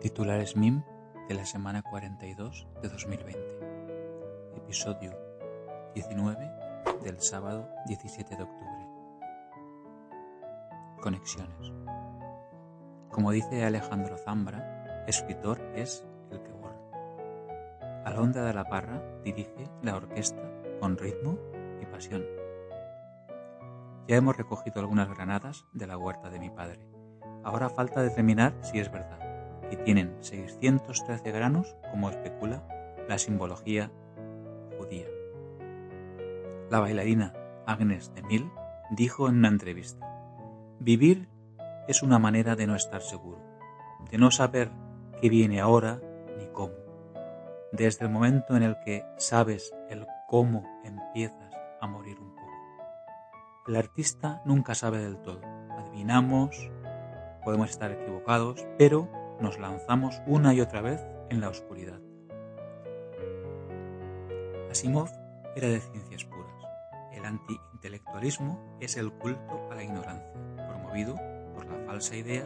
Titulares MIM de la semana 42 de 2020. Episodio 19 del sábado 17 de octubre. Conexiones. Como dice Alejandro Zambra, escritor es el que borra. Alondra de la Parra dirige la orquesta con ritmo y pasión. Ya hemos recogido algunas granadas de la huerta de mi padre. Ahora falta determinar si es verdad que tienen 613 granos, como especula la simbología judía. La bailarina Agnes de Mille dijo en una entrevista, Vivir es una manera de no estar seguro, de no saber qué viene ahora ni cómo. Desde el momento en el que sabes el cómo empiezas a morir un poco. El artista nunca sabe del todo. Adivinamos, podemos estar equivocados, pero nos lanzamos una y otra vez en la oscuridad. Asimov era de ciencias puras. El antiintelectualismo es el culto a la ignorancia, promovido por la falsa idea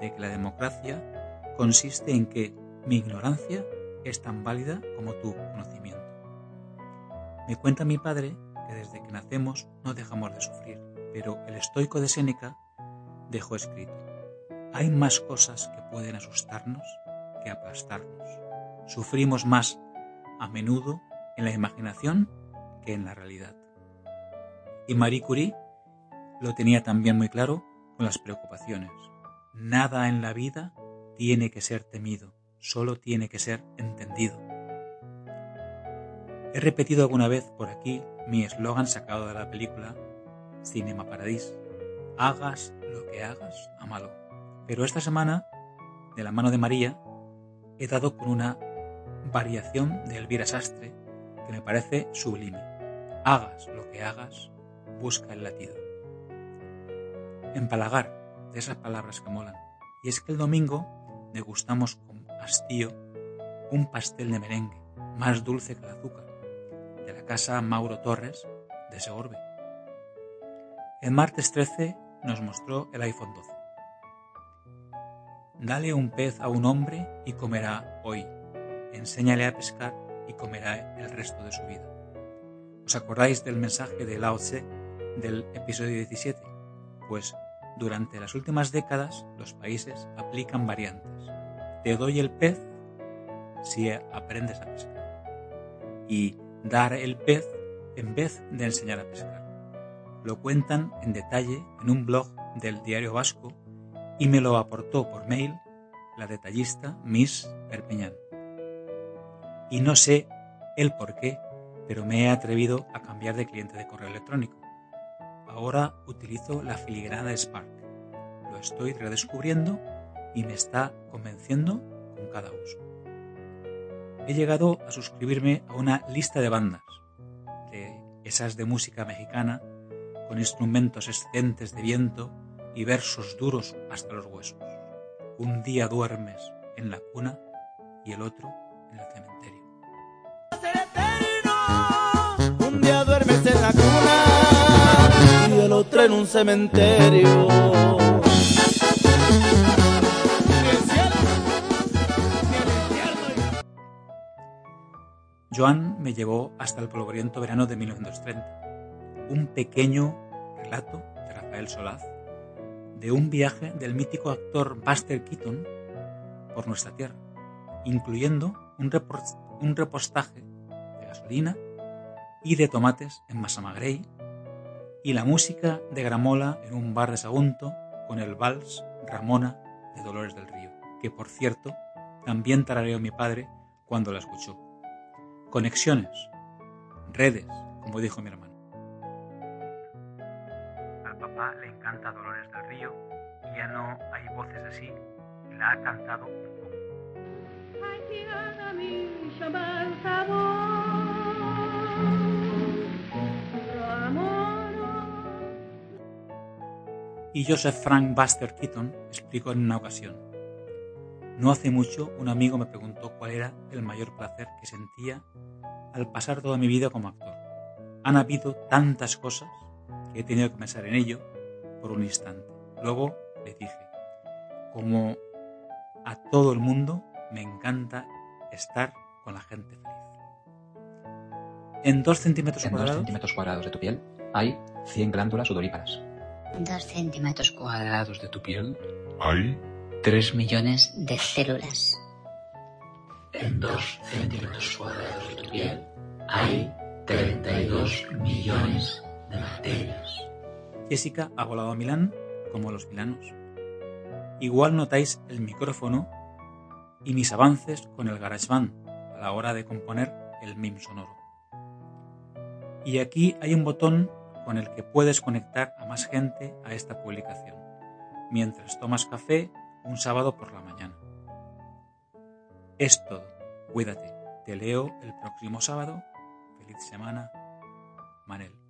de que la democracia consiste en que mi ignorancia es tan válida como tu conocimiento. Me cuenta mi padre que desde que nacemos no dejamos de sufrir, pero el estoico de Séneca dejó escrito, hay más cosas que pueden asustarnos que aplastarnos. Sufrimos más a menudo en la imaginación que en la realidad. Y Marie Curie lo tenía también muy claro con las preocupaciones. Nada en la vida tiene que ser temido, solo tiene que ser entendido. He repetido alguna vez por aquí mi eslogan sacado de la película Cinema Paradis. Hagas lo que hagas, amalo. Pero esta semana, de la mano de María, he dado con una variación de Elvira Sastre que me parece sublime. Hagas lo que hagas, busca el latido. Empalagar, de esas palabras que molan. Y es que el domingo degustamos con hastío un pastel de merengue, más dulce que el azúcar, de la casa Mauro Torres de Segorbe. El martes 13 nos mostró el iPhone 12. Dale un pez a un hombre y comerá hoy. Enséñale a pescar y comerá el resto de su vida. ¿Os acordáis del mensaje de Lao Tse del episodio 17? Pues durante las últimas décadas los países aplican variantes. Te doy el pez si aprendes a pescar. Y dar el pez en vez de enseñar a pescar. Lo cuentan en detalle en un blog del diario vasco y me lo aportó por mail la detallista Miss Perpeñán. Y no sé el por qué, pero me he atrevido a cambiar de cliente de correo electrónico. Ahora utilizo la filigrana Spark. Lo estoy redescubriendo y me está convenciendo con cada uso. He llegado a suscribirme a una lista de bandas, de esas de música mexicana, con instrumentos excedentes de viento y versos duros hasta los huesos. Un día duermes en la cuna y el otro en el cementerio. Un día duermes en la cuna y el otro en un cementerio. Joan me llevó hasta el polvoriento verano de 1930, un pequeño relato de Rafael Solaz de un viaje del mítico actor Buster Keaton por nuestra tierra, incluyendo un, repostaje de gasolina y de tomates en Massamagrey y la música de Gramola en un bar de Sagunto con el vals Ramona de Dolores del Río, que por cierto también tarareó mi padre cuando la escuchó. Conexiones, redes, como dijo mi hermano. le encanta Dolores y la ha cantado. Y Joseph Frank Buster Keaton explicó en una ocasión, no hace mucho un amigo me preguntó cuál era el mayor placer que sentía al pasar toda mi vida como actor. Han habido tantas cosas que he tenido que pensar en ello por un instante. Luego le dije, como A todo el mundo me encanta estar con la gente feliz. En 2 centímetros En 2 cuadrados centímetros cuadrados de tu piel hay 100 glándulas sudoríparas. Dos centímetros cuadrados de tu piel. Hay 3 millones de células. En dos centímetros cuadrados de tu piel hay 32 millones de bacterias. Jessica ha volado a Milán como los milanos. Igual notáis el micrófono y mis avances con el GarageBand a la hora de componer el MIM sonoro. Y aquí hay un botón con el que puedes conectar a más gente a esta publicación, mientras tomas café un sábado por la mañana. Es todo. Cuídate. Te leo el próximo sábado. Feliz semana. Manel.